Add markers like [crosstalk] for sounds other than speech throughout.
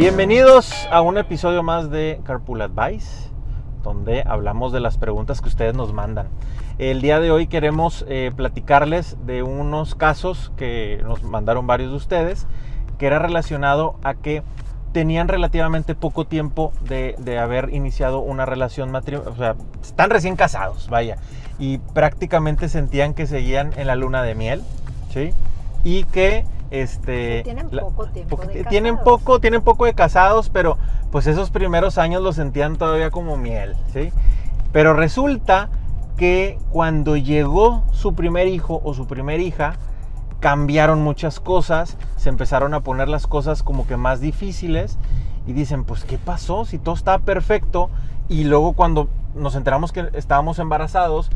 Bienvenidos a un episodio más de Carpool Advice, donde hablamos de las preguntas que ustedes nos mandan. El día de hoy queremos eh, platicarles de unos casos que nos mandaron varios de ustedes, que era relacionado a que tenían relativamente poco tiempo de, de haber iniciado una relación matrimonial, o sea, están recién casados, vaya, y prácticamente sentían que seguían en la luna de miel, ¿sí? Y que este tienen la- poco tiempo de tienen casados. poco tienen poco de casados pero pues esos primeros años lo sentían todavía como miel sí pero resulta que cuando llegó su primer hijo o su primer hija cambiaron muchas cosas se empezaron a poner las cosas como que más difíciles y dicen pues qué pasó si todo estaba perfecto y luego cuando nos enteramos que estábamos embarazados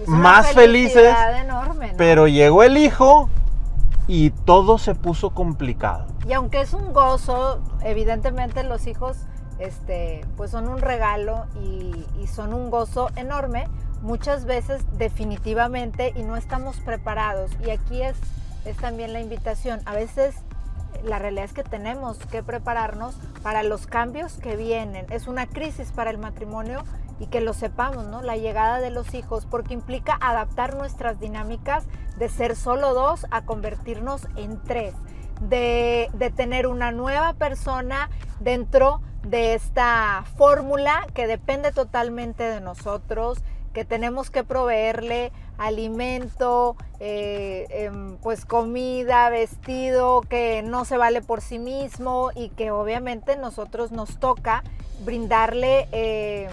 Es más felices felicidad enorme, ¿no? pero llegó el hijo y todo se puso complicado. Y aunque es un gozo, evidentemente los hijos este, pues son un regalo y, son un gozo enorme, muchas veces definitivamente y no estamos preparados. Y aquí es, es también la invitación. A veces la realidad es que tenemos que prepararnos para los cambios que vienen. Es una crisis para el matrimonio y que lo sepamos, ¿no? La llegada de los hijos, porque implica adaptar nuestras dinámicas de ser solo dos a convertirnos en tres, de, de tener una nueva persona dentro de esta fórmula que depende totalmente de nosotros, que tenemos que proveerle alimento, eh, em, pues comida, vestido, que no se vale por sí mismo y que obviamente nosotros nos toca brindarle eh,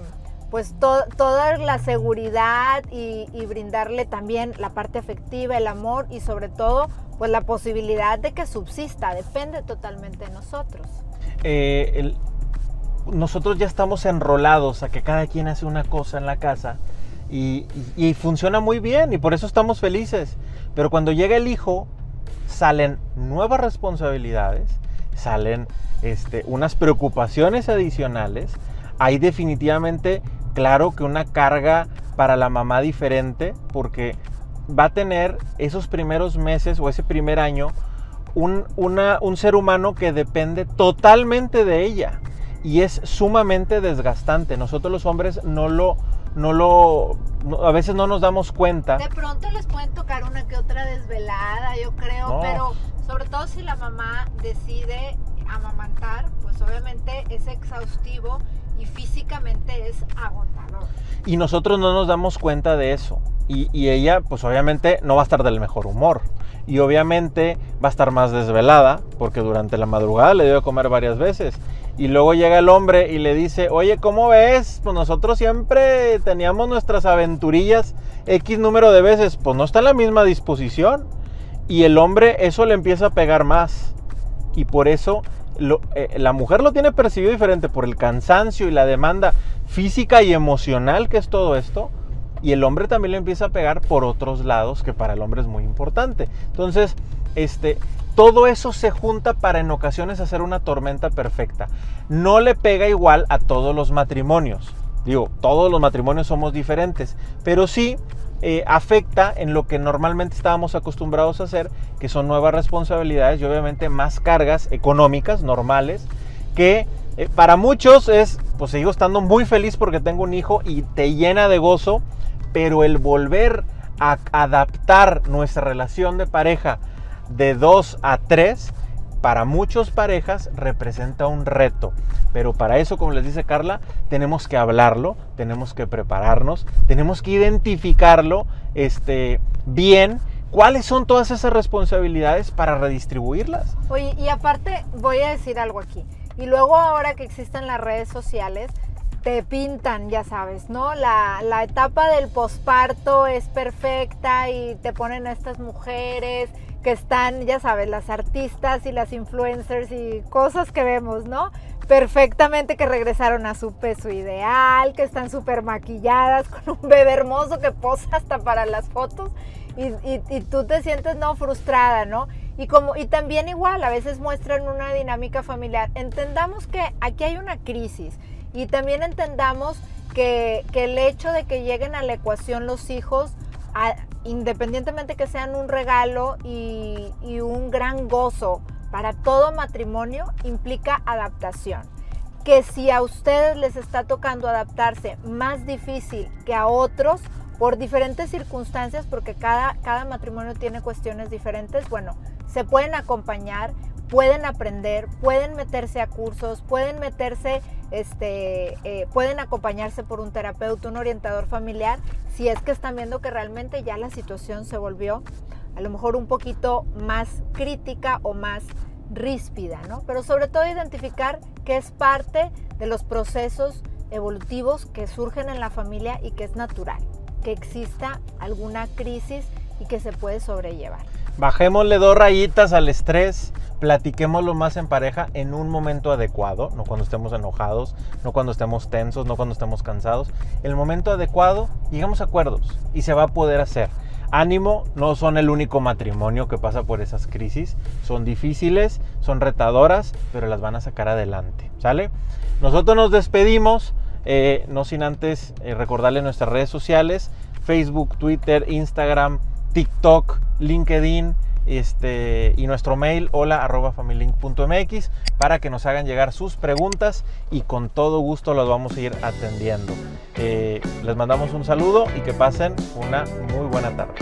pues to- toda la seguridad y, brindarle también la parte afectiva, el amor y sobre todo pues la posibilidad de que subsista, depende totalmente de nosotros. Eh, nosotros ya estamos enrolados a que cada quien hace una cosa en la casa y, y- y funciona muy bien y por eso estamos felices. Pero cuando llega el hijo, salen nuevas responsabilidades, salen este, unas preocupaciones adicionales. Hay definitivamente, claro que una carga para la mamá diferente porque va a tener esos primeros meses o ese primer año un, una- un ser humano que depende totalmente de ella y es sumamente desgastante. Nosotros los hombres no lo, no lo, no- a veces no nos damos cuenta. De pronto les pueden tocar una que otra desvelada, yo creo, No. pero sobre todo si la mamá decide amamantar, pues obviamente es exhaustivo y físicamente es agotador. Y nosotros no nos damos cuenta de eso. Y, y ella, pues obviamente no va a estar del mejor humor. Y obviamente va a estar más desvelada, porque durante la madrugada le dio de comer varias veces. Y luego llega el hombre y le dice, oye, ¿cómo ves? Pues nosotros siempre teníamos nuestras aventurillas X número de veces. Pues no está en la misma disposición. Y el hombre eso le empieza a pegar más. Y por eso eh, la mujer lo tiene percibido diferente por el cansancio y la demanda física y emocional que es todo esto. Y el hombre también lo empieza a pegar por otros lados que para el hombre es muy importante. Entonces, este, todo eso se junta para en ocasiones hacer una tormenta perfecta. No le pega igual a todos los matrimonios. Digo, todos los matrimonios somos diferentes, pero sí eh, afecta en lo que normalmente estábamos acostumbrados a hacer, que son nuevas responsabilidades y obviamente más cargas económicas normales, que eh, para muchos es, pues sigo estando muy feliz porque tengo un hijo y te llena de gozo, pero el volver a adaptar nuestra relación de pareja de 2 a 3, para muchas parejas representa un reto. Pero para eso, como les dice Carla, tenemos que hablarlo, tenemos que prepararnos, tenemos que identificarlo este, bien, cuáles son todas esas responsabilidades para redistribuirlas. Oye, y aparte voy a decir algo aquí. Y luego ahora que existen las redes sociales, te pintan, ya sabes, ¿no? La, la etapa del posparto es perfecta y te ponen a estas mujeres que están, ya sabes, las artistas y las influencers y cosas que vemos, ¿no? Perfectamente que regresaron a su peso ideal, que están súper maquilladas, [laughs] con un bebé hermoso que posa hasta para las fotos y, y- y tú te sientes, no, frustrada, ¿no? Y, como, y también igual, a veces muestran una dinámica familiar. Entendamos que aquí hay una crisis y también entendamos que, que el hecho de que lleguen a la ecuación los hijos, independientemente que sean un regalo y, y un gran gozo para todo matrimonio implica adaptación. Que si a ustedes les está tocando adaptarse más difícil que a otros por diferentes circunstancias, porque cada, cada matrimonio tiene cuestiones diferentes, bueno, se pueden acompañar, pueden aprender, pueden meterse a cursos, pueden meterse, este, eh, pueden acompañarse por un terapeuta, un orientador familiar, si es que están viendo que realmente ya la situación se volvió a lo mejor un poquito más crítica o más ríspida, ¿no? Pero sobre todo identificar que es parte de los procesos evolutivos que surgen en la familia y que es natural, que exista alguna crisis y que se puede sobrellevar. Bajémosle dos rayitas al estrés, platiquémoslo más en pareja en un momento adecuado, no cuando estemos enojados, no cuando estemos tensos, no cuando estemos cansados. El momento adecuado, llegamos a acuerdos y se va a poder hacer. Ánimo, no son el único matrimonio que pasa por esas crisis. Son difíciles, son retadoras, pero las van a sacar adelante. ¿Sale? Nosotros nos despedimos, eh, no sin antes eh, recordarle nuestras redes sociales, Facebook, Twitter, Instagram, TikTok, LinkedIn este, y nuestro mail hola arroba familylink.mx para que nos hagan llegar sus preguntas y con todo gusto las vamos a ir atendiendo. Eh, les mandamos un saludo y que pasen una muy buena tarde.